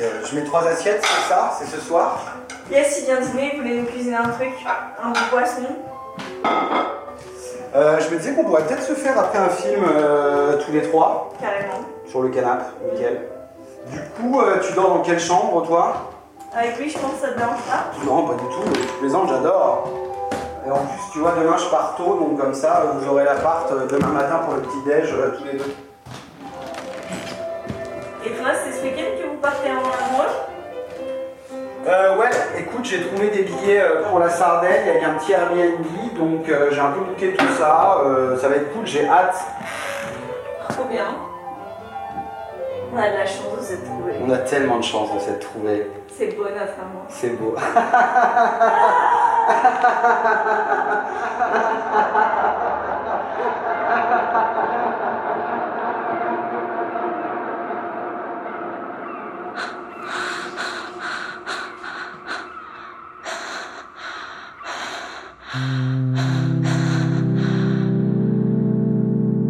euh, je mets trois assiettes, c'est ça C'est ce soir Yes, il vient dîner, il voulait nous cuisiner un truc, un de poisson. Euh, Je me disais qu'on pourrait peut-être se faire après un film euh, tous les trois, Carrément. sur le canapé, nickel. Du coup, tu dors dans quelle chambre, toi? Avec lui, je pense que ça te dérange pas? Non, pas du tout, les ans, j'adore. Et en plus, tu vois, demain, je pars tôt, donc comme ça, vous aurez l'appart demain matin pour le petit-déj, tous les deux. Et toi, c'est ce week-end que vous partez en Euh, ouais, écoute, j'ai trouvé des billets euh, pour la Sardaigne avec un petit Airbnb, donc euh, j'ai un peu booké tout ça, euh, ça va être cool, j'ai hâte. Trop bien. On a de la chance de s'être trouvés. On a tellement de chance de s'être trouvés, C'est beau notre amour. c'est beau.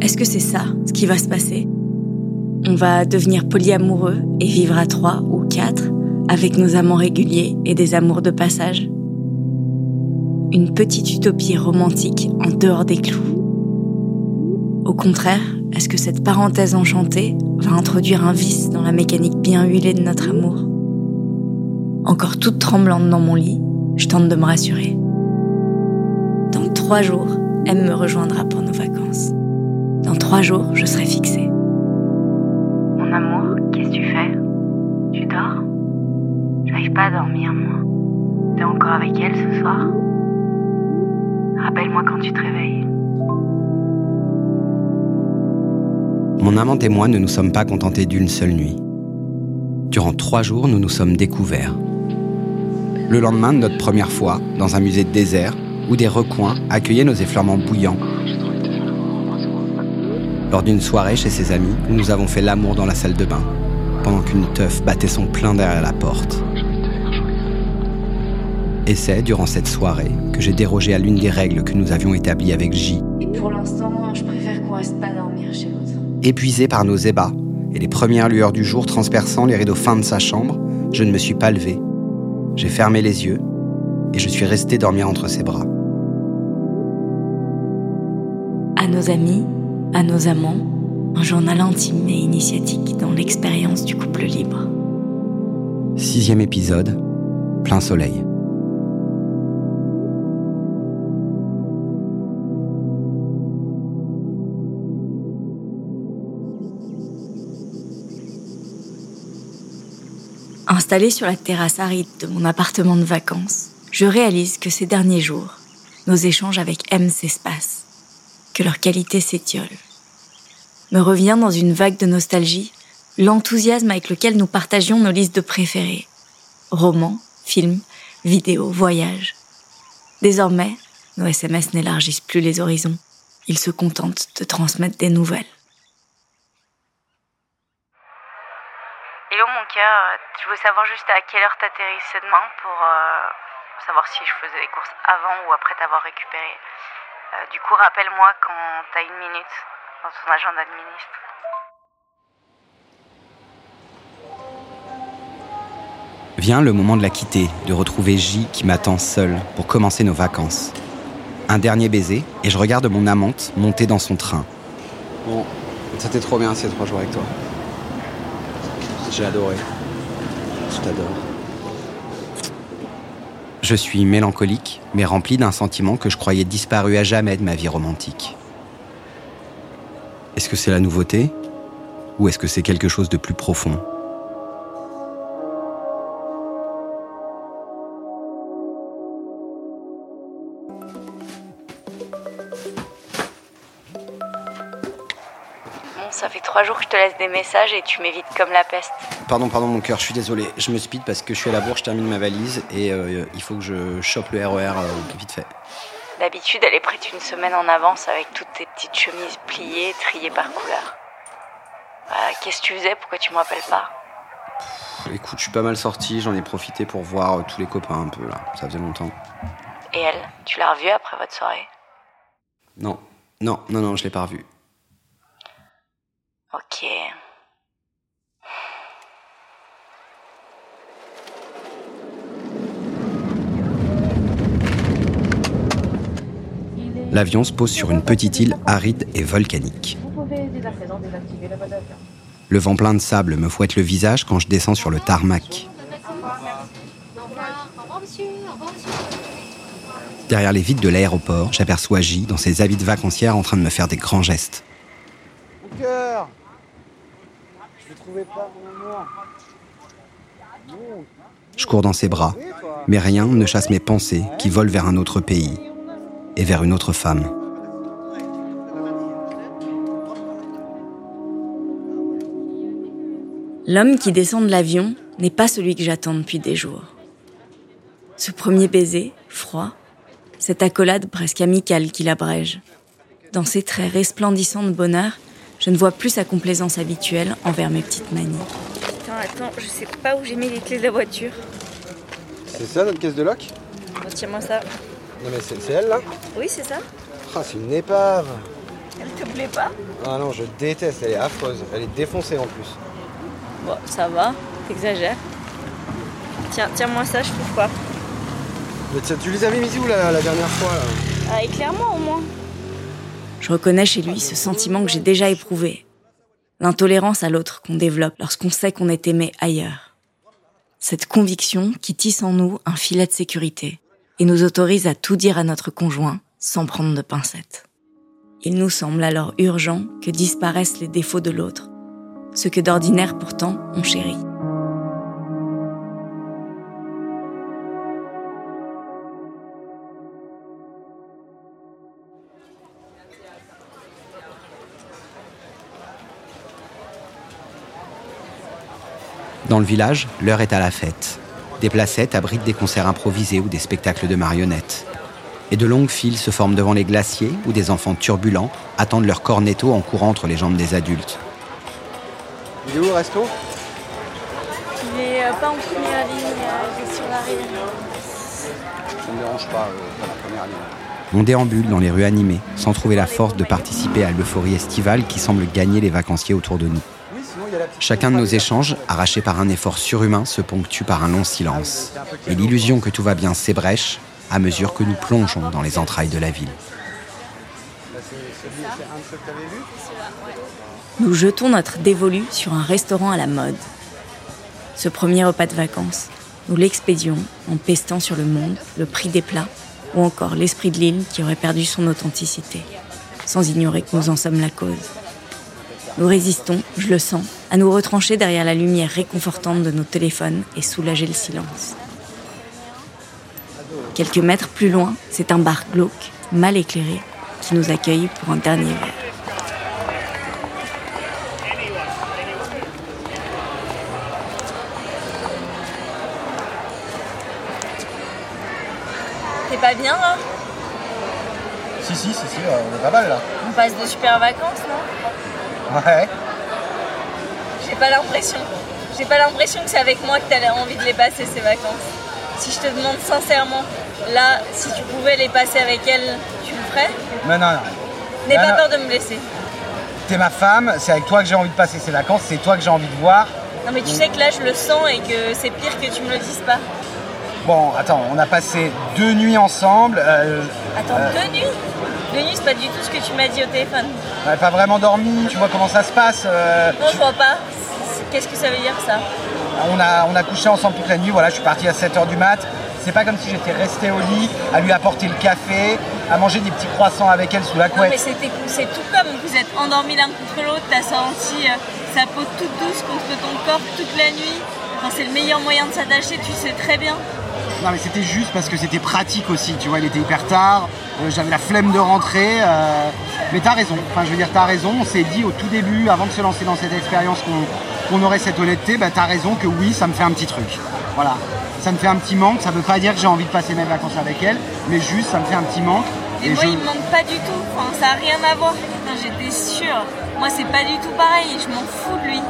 Est-ce que c'est ça, ce qui va se passer? On va devenir polyamoureux et vivre à trois ou quatre avec nos amants réguliers et des amours de passage? Une petite utopie romantique en dehors des clous? Au contraire, est-ce que cette parenthèse enchantée va introduire un vice dans la mécanique bien huilée de notre amour? Encore toute tremblante dans mon lit, je tente de me rassurer. Dans trois jours, M me rejoindra pour nos vacances. Dans trois jours, je serai fixée. Mon amour, qu'est-ce que tu fais? Tu dors? J'arrive pas à dormir, moi. T'es encore avec elle ce soir? Rappelle-moi quand tu te réveilles. Mon amante et moi ne nous sommes pas contentés d'une seule nuit. Durant trois jours, nous nous sommes découverts. Le lendemain de notre première fois, dans un musée de désert, où des recoins accueillaient nos effleurements bouillants. Lors d'une soirée chez ses amis, nous avons fait l'amour dans la salle de bain, pendant qu'une teuf battait son plein derrière la porte. Et c'est, durant cette soirée, que j'ai dérogé à l'une des règles que nous avions établies avec J. Et pour l'instant, je préfère qu'on reste pas dormir chez l'autre. Épuisé par nos ébats et les premières lueurs du jour transperçant les rideaux fins de sa chambre, je ne me suis pas levé. J'ai fermé les yeux et je suis resté dormir entre ses bras. À nos amis, à nos amants, un journal intime et initiatique dans l'expérience du couple libre. Sixième épisode, plein soleil. Installée sur la terrasse aride de mon appartement de vacances, je réalise que ces derniers jours, nos échanges avec M s'espacent, que leur qualité s'étiole. Me revient dans une vague de nostalgie l'enthousiasme avec lequel nous partagions nos listes de préférés. Romans, films, vidéos, voyages. Désormais, nos SMS n'élargissent plus les horizons. Ils se contentent de transmettre des nouvelles. Hello mon cœur, je voulais savoir juste à quelle heure t'atterrissais demain pour euh, savoir si je faisais les courses avant ou après t'avoir récupéré. Euh, du coup, rappelle-moi quand t'as une minute dans ton agenda de ministre. Vient le moment de la quitter, de retrouver J qui m'attend seul pour commencer nos vacances. Un dernier baiser et je regarde mon amante monter dans son train. Bon, c'était trop bien ces trois jours avec toi. J'ai adoré. Je t'adore. Je suis mélancolique, mais rempli d'un sentiment que je croyais disparu à jamais de ma vie romantique. Est-ce que c'est la nouveauté? Ou est-ce que c'est quelque chose de plus profond? Je te laisse des messages et tu m'évites comme la peste. Pardon, pardon mon cœur, je suis désolé. Je me speed parce que je suis à la bourre, je termine ma valise et euh, il faut que je chope le RER euh, vite fait. D'habitude, elle est prête une semaine en avance avec toutes tes petites chemises pliées, triées par couleur. Voilà, Qu'est-ce que tu faisais? Pourquoi tu me rappelles pas? Écoute, je suis pas mal sorti, j'en ai profité pour voir euh, tous les copains un peu là. Ça faisait longtemps. Et elle, tu l'as revue après votre soirée? Non, non, non, non, je l'ai pas revu. L'avion se pose sur une petite île aride et volcanique. Le vent plein de sable me fouette le visage quand je descends sur le tarmac. Derrière les vitres de l'aéroport, j'aperçois J dans ses habits de vacancière en train de me faire des grands gestes. Cœur Je ne trouvais pas mon. Je cours dans ses bras, mais rien ne chasse mes pensées qui volent vers un autre pays et vers une autre femme. L'homme qui descend de l'avion n'est pas celui que j'attends depuis des jours. Ce premier baiser, froid, cette accolade presque amicale qui l'abrège. Dans ses traits resplendissants de bonheur, je ne vois plus sa complaisance habituelle envers mes petites manies. Attends, attends, je sais pas où j'ai mis les clés de la voiture. C'est ça notre caisse de loc Tiens-moi ça. Non mais c'est elle là Oui, c'est ça Ah c'est une épave Elle te plaît pas Ah non je déteste, elle est affreuse, elle est défoncée en plus. Bon, ça va, t'exagères. Tiens, tiens-moi ça, je trouve pas. Mais tiens, tu les avais mis où la, la dernière fois là Ah, éclaire-moi au moins. Je reconnais chez lui ce sentiment que j'ai déjà éprouvé. L'intolérance à l'autre qu'on développe lorsqu'on sait qu'on est aimé ailleurs. Cette conviction qui tisse en nous un filet de sécurité et nous autorise à tout dire à notre conjoint sans prendre de pincettes. Il nous semble alors urgent que disparaissent les défauts de l'autre, ce que d'ordinaire pourtant on chérit. Dans le village, l'heure est à la fête. Des placettes abritent des concerts improvisés ou des spectacles de marionnettes. Et de longues files se forment devant les glaciers où des enfants turbulents attendent leur cornetto en courant entre les jambes des adultes. Il est où le resto? Il est euh, pas en première ligne, euh, il est sur l'arrière. Ça me dérange pas, euh, la première ligne. On déambule dans les rues animées sans trouver la force de participer à l'euphorie estivale qui semble gagner les vacanciers autour de nous. Chacun de nos échanges, arrachés par un effort surhumain, se ponctue par un long silence. Et l'illusion que tout va bien s'ébrèche à mesure que nous plongeons dans les entrailles de la ville. Nous jetons notre dévolu sur un restaurant à la mode. Ce premier repas de vacances, nous l'expédions en pestant sur le monde, le prix des plats ou encore l'esprit de l'île qui aurait perdu son authenticité, sans ignorer que nous en sommes la cause. Nous résistons, je le sens, à nous retrancher derrière la lumière réconfortante de nos téléphones et soulager le silence. Quelques mètres plus loin, c'est un bar glauque, mal éclairé, qui nous accueille pour un dernier verre. T'es pas bien là Si si si si, euh, on est pas mal là. On passe de super vacances, non? Ouais. J'ai pas l'impression. J'ai pas l'impression que c'est avec moi que t'as envie de les passer ces vacances. Si je te demande sincèrement, là, si tu pouvais les passer avec elle, tu le ferais? Non non non. N'aie pas non. peur de me blesser. T'es ma femme, c'est avec toi que j'ai envie de passer ces vacances, c'est toi que j'ai envie de voir. Non mais tu sais que là je le sens et que c'est pire que tu me le dises pas. Bon, attends, on a passé deux nuits ensemble. euh, Attends, euh, deux nuits? C'est pas du tout ce que tu m'as dit au téléphone. on n'a pas vraiment dormi, tu vois comment ça se passe. euh, Non je vois pas. Qu'est-ce que ça veut dire ça on, a, on a couché ensemble toute la nuit, voilà, je suis parti à 7h du mat. C'est pas comme si j'étais resté au lit, à lui apporter le café, à manger des petits croissants avec elle sous la Non mais couette. c'était c'est tout comme vous êtes endormis l'un contre l'autre, t'as senti euh, sa peau toute douce contre ton corps toute la nuit. Enfin, c'est le meilleur moyen de s'attacher, tu sais très bien. Non mais c'était juste parce que c'était pratique aussi, tu vois, il était hyper tard, euh, j'avais la flemme de rentrer. euh, mais t'as raison, enfin je veux dire t'as raison, on s'est dit au tout début, avant de se lancer dans cette expérience qu'on aurait cette honnêteté, bah t'as raison que oui, ça me fait un petit truc. Voilà. Ça me fait un petit manque, ça veut pas dire que j'ai envie de passer mes vacances avec elle, mais juste ça me fait un petit manque. Et, moi, il me manque pas du tout. Enfin, ça a rien à voir. J'étais sûre. Moi, c'est pas du tout pareil. Je m'en fous de lui.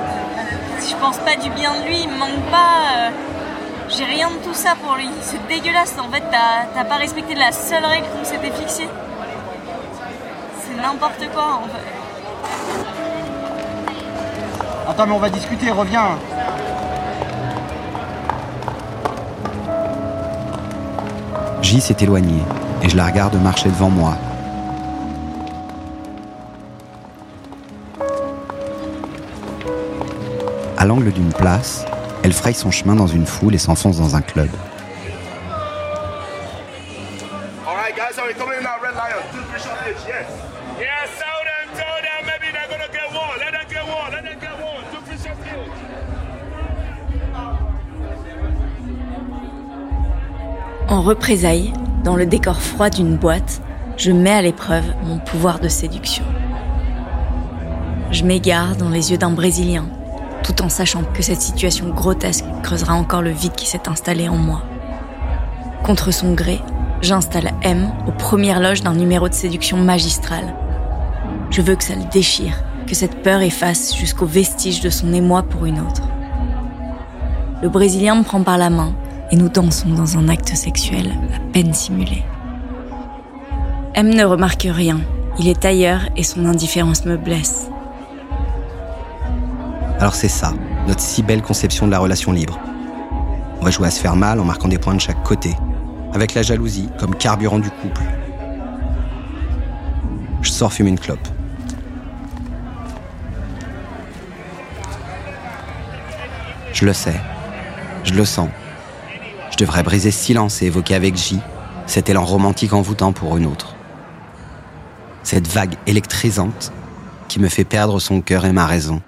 Si je pense pas du bien de lui, il me manque pas. euh, j'ai rien de tout ça pour lui. C'est dégueulasse. En fait, t'as pas respecté la seule règle qu'on s'était fixée. C'est n'importe quoi, en fait. Attends, mais on va discuter. Reviens. J s'est éloignée et je la regarde marcher devant moi. À l'angle d'une place, elle fraye son chemin dans une foule et s'enfonce dans un club. En représailles, dans le décor froid d'une boîte, je mets à l'épreuve mon pouvoir de séduction. Je m'égare dans les yeux d'un Brésilien, tout en sachant que cette situation grotesque creusera encore le vide qui s'est installé en moi. Contre son gré, j'installe M aux premières loges d'un numéro de séduction magistral. Je veux que ça le déchire, que cette peur efface jusqu'au vestige de son émoi pour une autre. Le Brésilien me prend par la main et nous dansons dans un acte sexuel à peine simulé. M ne remarque rien, il est ailleurs et son indifférence me blesse. Alors c'est ça, notre si belle conception de la relation libre. On va jouer à se faire mal en marquant des points de chaque côté, avec la jalousie comme carburant du couple. Je sors fumer une clope. Je le sais, je le sens. Je devrais briser ce silence et évoquer avec J cet élan romantique envoûtant pour une autre. Cette vague électrisante qui me fait perdre son cœur et ma raison.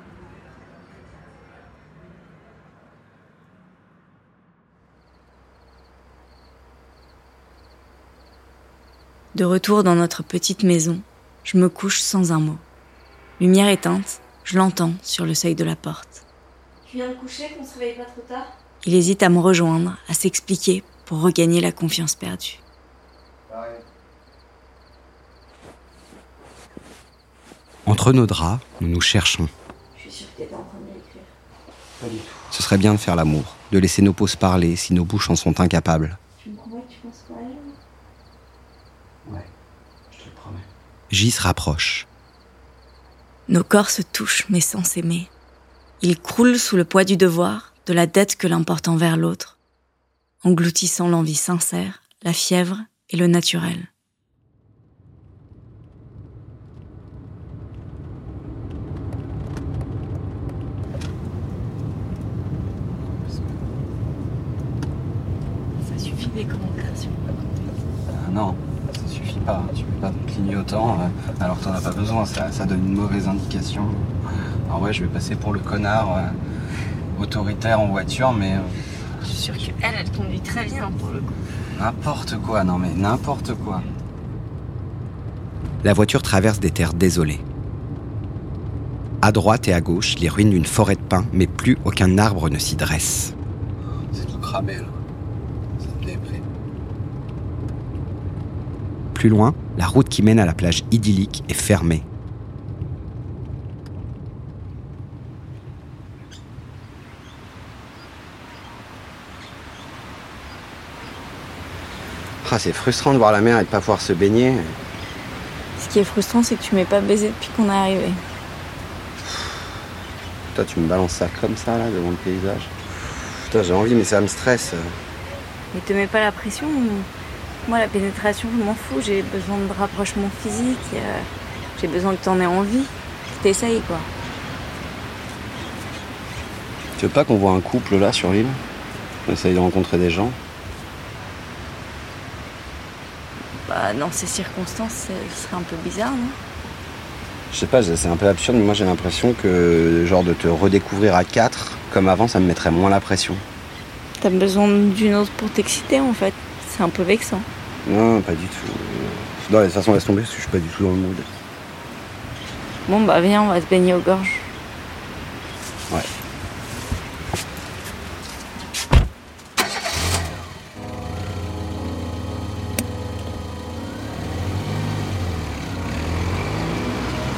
De retour dans notre petite maison, je me couche sans un mot. Lumière éteinte, je l'entends sur le seuil de la porte. Tu viens de coucher, qu'on se réveille pas trop tard? Il hésite à me rejoindre, à s'expliquer pour regagner la confiance perdue. Entre nos draps, nous nous cherchons. Je suis sûre que t'étais en train de l'écrire. Pas du tout. Ce serait bien de faire l'amour, de laisser nos peaux se parler si nos bouches en sont incapables. Tu me promets que tu penses pas à elle Ouais, je te le promets. J se rapproche. Nos corps se touchent mais sans s'aimer. Ils croulent sous le poids du devoir, de la dette que l'un porte envers l'autre, engloutissant l'envie sincère, la fièvre et le naturel. Ça suffit des commentaires. Ah non, ça suffit pas. Autant euh, alors que t'en as pas besoin. Ça, ça donne une mauvaise indication. Alors ouais, je vais passer pour le connard euh, autoritaire en voiture, mais euh, Je suis sûre qu'elle, elle conduit très bien pour le coup. n'importe quoi. Non mais n'importe quoi. La voiture traverse des terres désolées. À droite et à gauche, les ruines d'une forêt de pins, mais plus aucun arbre ne s'y dresse. C'est tout cramé là. Ça me déprime. Plus loin, la route qui mène à la plage idyllique est fermée. Ah, c'est frustrant de voir la mer et de pas pouvoir se baigner. Ce qui est frustrant, c'est que tu m'es pas baisé depuis qu'on est arrivé. Toi, tu me balances ça comme ça, là, devant le paysage. Putain, j'ai envie, mais ça me stresse. Mais te mets pas la pression. Moi, la pénétration, je m'en fous. J'ai besoin de rapprochement physique. euh, J'ai besoin que t'en aies envie. Que t'essayes, quoi. Tu veux pas qu'on voit un couple, là, sur l'île? On essaye de rencontrer des gens? Bah, dans ces circonstances, c'est- ce serait un peu bizarre, non? Je sais pas, c'est un peu absurde, mais moi j'ai l'impression que, genre, de te redécouvrir à quatre, comme avant, ça me mettrait moins la pression. T'as besoin d'une autre pour t'exciter, en fait. C'est un peu vexant. Non, pas du tout. Non, de toute façon, laisse tomber, parce que je suis pas du tout dans le mood. Bon, bah, viens, on va se baigner aux gorges. Ouais.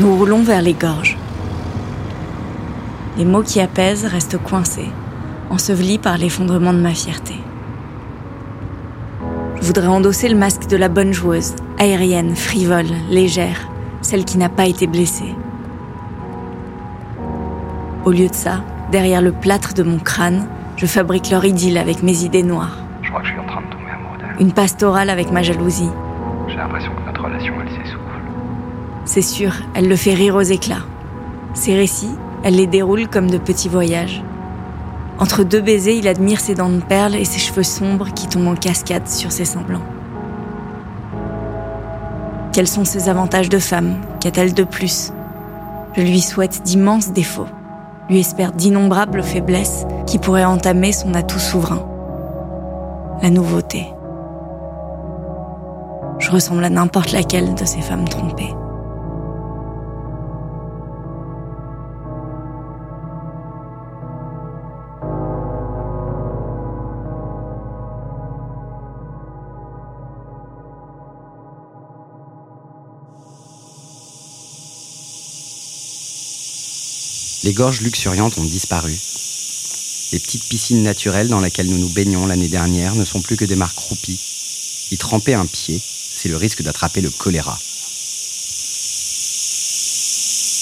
Nous roulons vers les gorges. Les mots qui apaisent restent coincés, ensevelis par l'effondrement de ma fierté. Je voudrais endosser le masque de la bonne joueuse, aérienne, frivole, légère, celle qui n'a pas été blessée. Au lieu de ça, derrière le plâtre de mon crâne, je fabrique leur idylle avec mes idées noires. Je crois que je suis en train de tomber amoureux d'elle. Une pastorale avec ma jalousie. J'ai l'impression que notre relation, elle s'essouffle. C'est sûr, elle le fait rire aux éclats. Ses récits, Elle les déroule comme de petits voyages. Entre deux baisers, il admire ses dents de perles et ses cheveux sombres qui tombent en cascade sur ses seins blancs. Quels sont ses avantages de femme Qu'a-t-elle de plus? Je lui souhaite d'immenses défauts, lui espère d'innombrables faiblesses qui pourraient entamer son atout souverain. La nouveauté. Je ressemble à n'importe laquelle de ces femmes trompées. Les gorges luxuriantes ont disparu. Les petites piscines naturelles dans lesquelles nous nous baignons l'année dernière ne sont plus que des marques croupies. Y tremper un pied, c'est le risque d'attraper le choléra.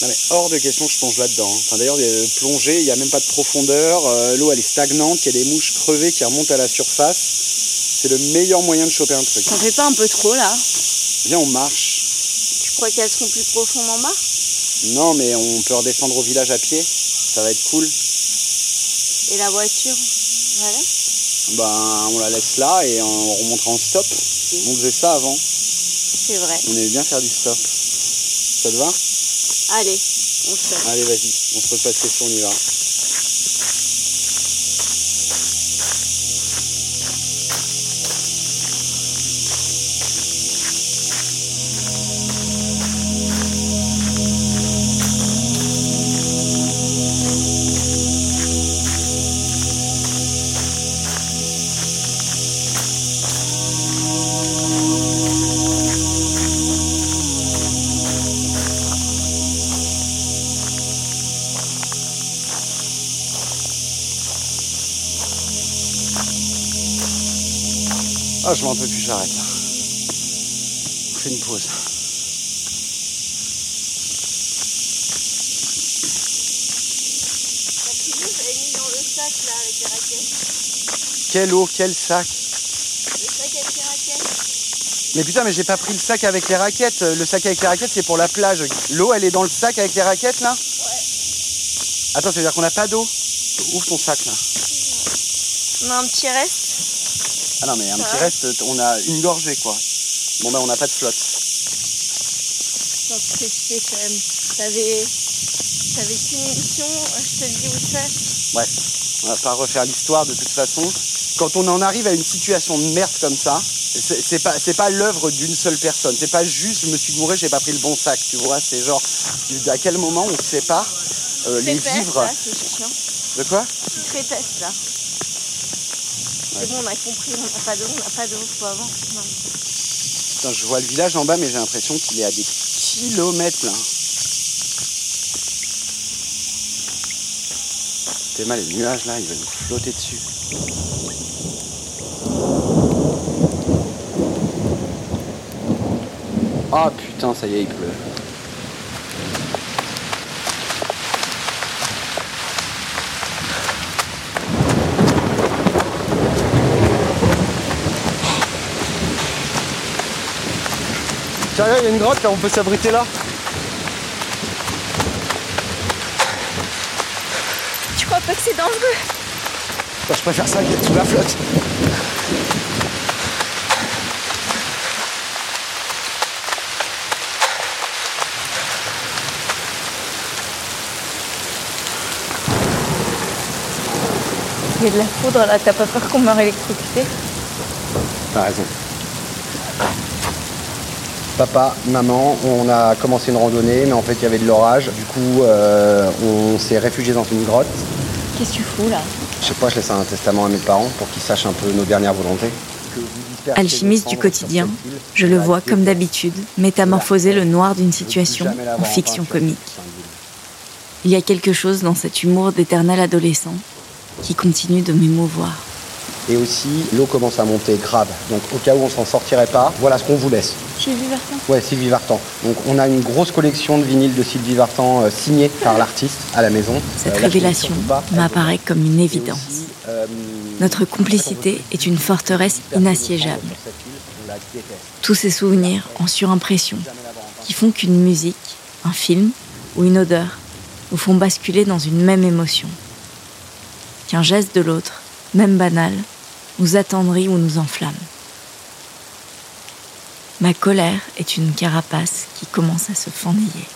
Non mais hors de question que je plonge là-dedans. Enfin, D'ailleurs, euh, plonger, il n'y a même pas de profondeur. euh, L'eau, elle est stagnante. Il y a des mouches crevées qui remontent à la surface. C'est le meilleur moyen de choper un truc. T'en fais pas un peu trop là? Viens, on marche. Tu crois qu'elles seront plus profondes en bas Non, mais on peut redescendre au village à pied. Ça va être cool. Et la voiture? Voilà. Ben, on la laisse là et on remontera en stop. On faisait ça avant. C'est vrai. On aimait bien faire du stop. Ça te va? Allez, on fait. Allez, vas-y. On se pose pas de questions, on y va. Ah, je m'en peux plus, j'arrête là. On fait une pause. J'avais mis dans le sac là avec les raquettes. Quelle eau, quel sac Le sac avec les raquettes. Mais putain, mais j'ai pas pris le sac avec les raquettes. Le sac avec les raquettes, c'est pour la plage. L'eau, elle est dans le sac avec les raquettes, là? Ouais. Attends, ça veut dire qu'on n'a pas d'eau? Ouvre ton sac, là. On a un petit reste. Ah non, mais un petit reste, on a une gorgée, quoi. Bon, ben, on n'a pas de flotte. Non, tu sais quand même. T'avais. T'avais qu'une émission, je te dis où c'est. Bref, on va pas refaire l'histoire de toute façon. Quand on en arrive à une situation de merde comme ça, c'est c'est pas, c'est pas l'œuvre d'une seule personne. C'est pas juste, je me suis gouré, j'ai pas pris le bon sac, tu vois. C'est genre, à quel moment on sépare euh, les vivres. Là, c'est. De quoi? Petite crépesse là. C'est bon, on a compris, on n'a pas d'eau, on n'a pas faut avancer. Non. Putain, je vois le village en bas, mais j'ai l'impression qu'il est à des kilomètres là. T'es mal, les nuages là, ils veulent nous flotter dessus. Ah putain, ça y est, il pleut. Tiens, il y a une grotte là, on peut s'abriter là. Tu crois pas que c'est dangereux Bah, je préfère ça qu'être sous la flotte. Il y a de la foudre là, t'as pas peur qu'on meure électrocuté T'as raison. Papa, maman, on a commencé une randonnée, mais en fait il y avait de l'orage. Du coup, euh, on s'est réfugié dans une grotte. Qu'est-ce que tu fous là? Je sais pas, je laisse un testament à mes parents pour qu'ils sachent un peu nos dernières volontés. Alchimiste du quotidien, je le vois comme d'habitude métamorphoser le noir d'une situation en fiction comique. Il y a quelque chose dans cet humour d'éternel adolescent qui continue de m'émouvoir. Et aussi, l'eau commence à monter grave. Donc au cas où on s'en sortirait pas, voilà ce qu'on vous laisse. Sylvie Vartan Ouais, Sylvie Vartan. Donc on a une grosse collection de vinyles de Sylvie Vartan euh, signés par l'artiste à la maison. Cette Euh, révélation m'apparaît comme une évidence. aussi, euh, Notre complicité est une forteresse inassiégeable. Tous ces souvenirs en surimpression qui font qu'une musique, un film ou une odeur nous font basculer dans une même émotion. Qu'un geste de l'autre, même banal, nous attendrit ou nous enflamme. Ma colère est une carapace qui commence à se fendiller.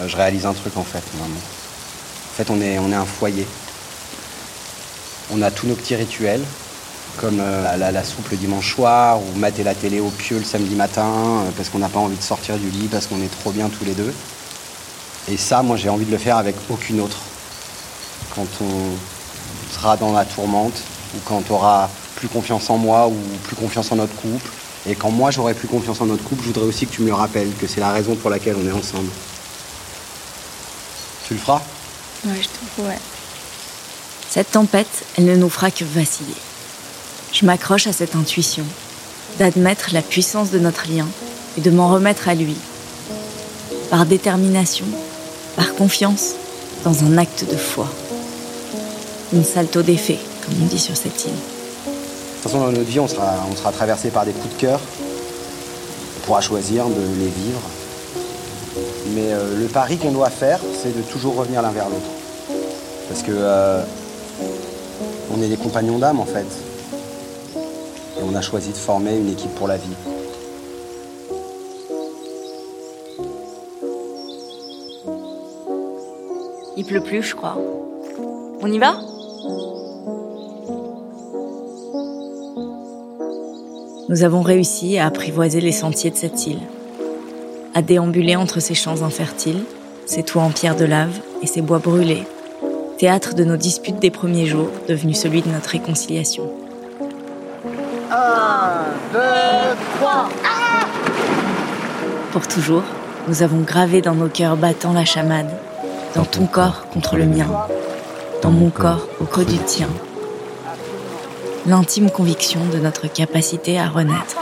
Euh, je réalise un truc en fait, maman. En fait, on est, on est un foyer. On a tous nos petits rituels, comme euh, la, soupe le dimanche soir, ou mater la télé au pieu le samedi matin, euh, parce qu'on n'a pas envie de sortir du lit, parce qu'on est trop bien tous les deux. Et ça, moi, j'ai envie de le faire avec aucune autre. Quand on sera dans la tourmente, ou quand on aura plus confiance en moi, ou plus confiance en notre couple. Et quand moi, j'aurai plus confiance en notre couple, je voudrais aussi que tu me le rappelles, que c'est la raison pour laquelle on est ensemble. Tu le feras? Ouais, je trouve, ouais. Cette tempête, elle ne nous fera que vaciller. Je m'accroche à cette intuition, d'admettre la puissance de notre lien et de m'en remettre à lui. Par détermination, par confiance, dans un acte de foi. Une salto d'effet, comme on dit sur cette île. De toute façon, dans notre vie, on sera, on sera traversé par des coups de cœur. On pourra choisir de les vivre. Mais euh, le pari qu'on doit faire, c'est de toujours revenir l'un vers l'autre. Parce que euh, on est des compagnons d'âme en fait. Et on a choisi de former une équipe pour la vie. Il pleut plus, je crois. On y va? Nous avons réussi à apprivoiser les sentiers de cette île, à déambuler entre ces champs infertiles, ces toits en pierre de lave et ces bois brûlés, théâtre de nos disputes des premiers jours, devenu celui de notre réconciliation. Un, deux, trois. Pour toujours, nous avons gravé dans nos cœurs battants la chamade, dans ton corps contre le mien, dans mon corps au creux du tien, l'intime conviction de notre capacité à renaître.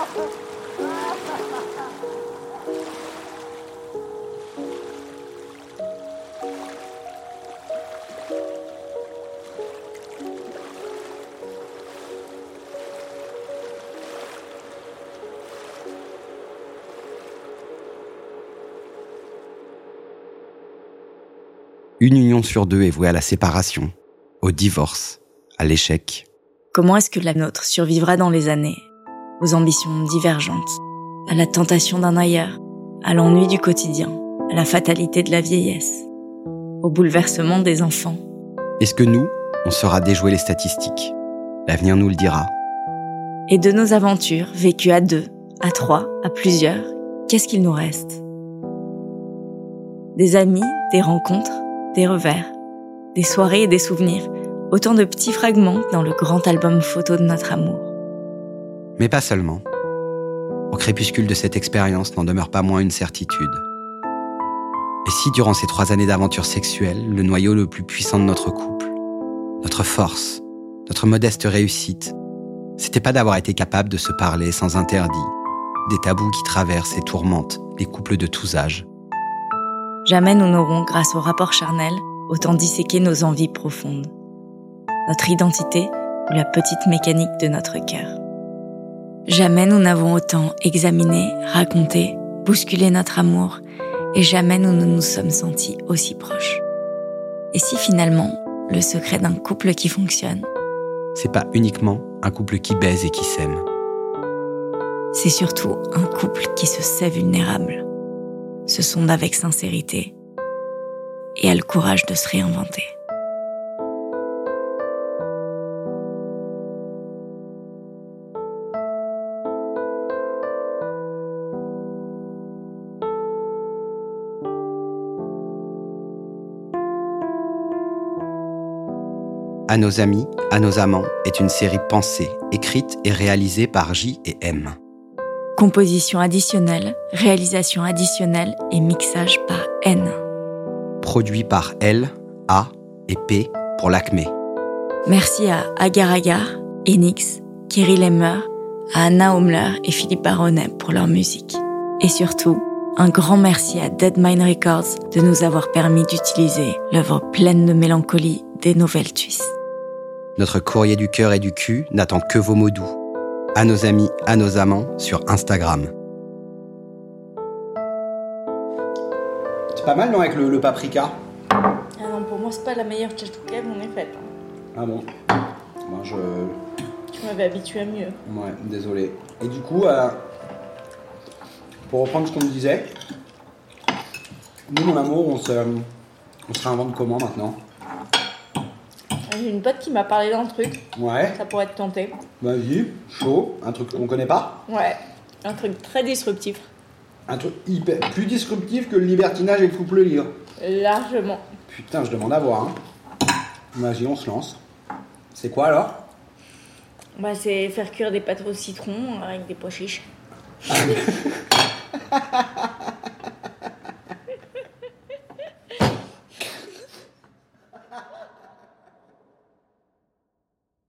Une union sur deux est vouée à la séparation, au divorce, à l'échec. Comment est-ce que la nôtre survivra dans les années, aux ambitions divergentes, à la tentation d'un ailleurs, à l'ennui du quotidien, à la fatalité de la vieillesse, au bouleversement des enfants. Est-ce que nous, on saura déjouer les statistiques? L'avenir nous le dira. Et de nos aventures vécues à deux, à trois, à plusieurs, qu'est-ce qu'il nous reste? Des amis, des rencontres, des revers, des soirées et des souvenirs, autant de petits fragments dans le grand album photo de notre amour. Mais pas seulement. Au crépuscule de cette expérience n'en demeure pas moins une certitude. Et si durant ces trois années d'aventure sexuelle, le noyau le plus puissant de notre couple, notre force, notre modeste réussite, c'était pas d'avoir été capable de se parler sans interdit, des tabous qui traversent et tourmentent les couples de tous âges. Jamais nous n'aurons, grâce au rapport charnel, autant disséqué nos envies profondes, notre identité ou la petite mécanique de notre cœur. Jamais nous n'avons autant examiné, raconté, bousculé notre amour, et jamais nous ne nous sommes sentis aussi proches. Et si finalement, le secret d'un couple qui fonctionne, C'est pas uniquement un couple qui baise et qui s'aime. c'est surtout un couple qui se sait vulnérable, se sonde avec sincérité et a le courage de se réinventer. À nos amis, à nos amants est une série pensée, écrite et réalisée par J et M. Composition additionnelle, réalisation additionnelle et mixage par N. Produit par L, A et P pour l'Acmé. Merci à Agar Agar, Enix, Kiri Lemmer, à Anna Homler et Philippe Baronet pour leur musique. Et surtout, un grand merci à Dead Mind Records de nous avoir permis d'utiliser l'œuvre pleine de mélancolie des Nouvelles Suisses. Notre courrier du cœur et du cul n'attend que vos mots doux. À nos amis, à nos amants sur Instagram. C'est pas mal, non, avec le, le paprika? Moi, c'est pas la meilleure tchatchouka qu'on ait faite. hein. Ah bon? Moi, je. Tu m'avais habitué à mieux. Ouais, désolé. Et du coup, euh, pour reprendre ce qu'on me disait, nous, mon amour, on se, on se réinvente comment maintenant? J'ai une pote qui m'a parlé d'un truc, Ouais, ça pourrait te tenter. vas-y, chaud, un truc qu'on connaît pas, Ouais, un truc très disruptif. un truc hyper, plus disruptif que le libertinage et le couple libre. Largement. Putain, je demande à voir. Hein. Vas-y, on se lance. C'est quoi alors? Bah, c'est faire cuire des pâtes au citron avec des pois chiches.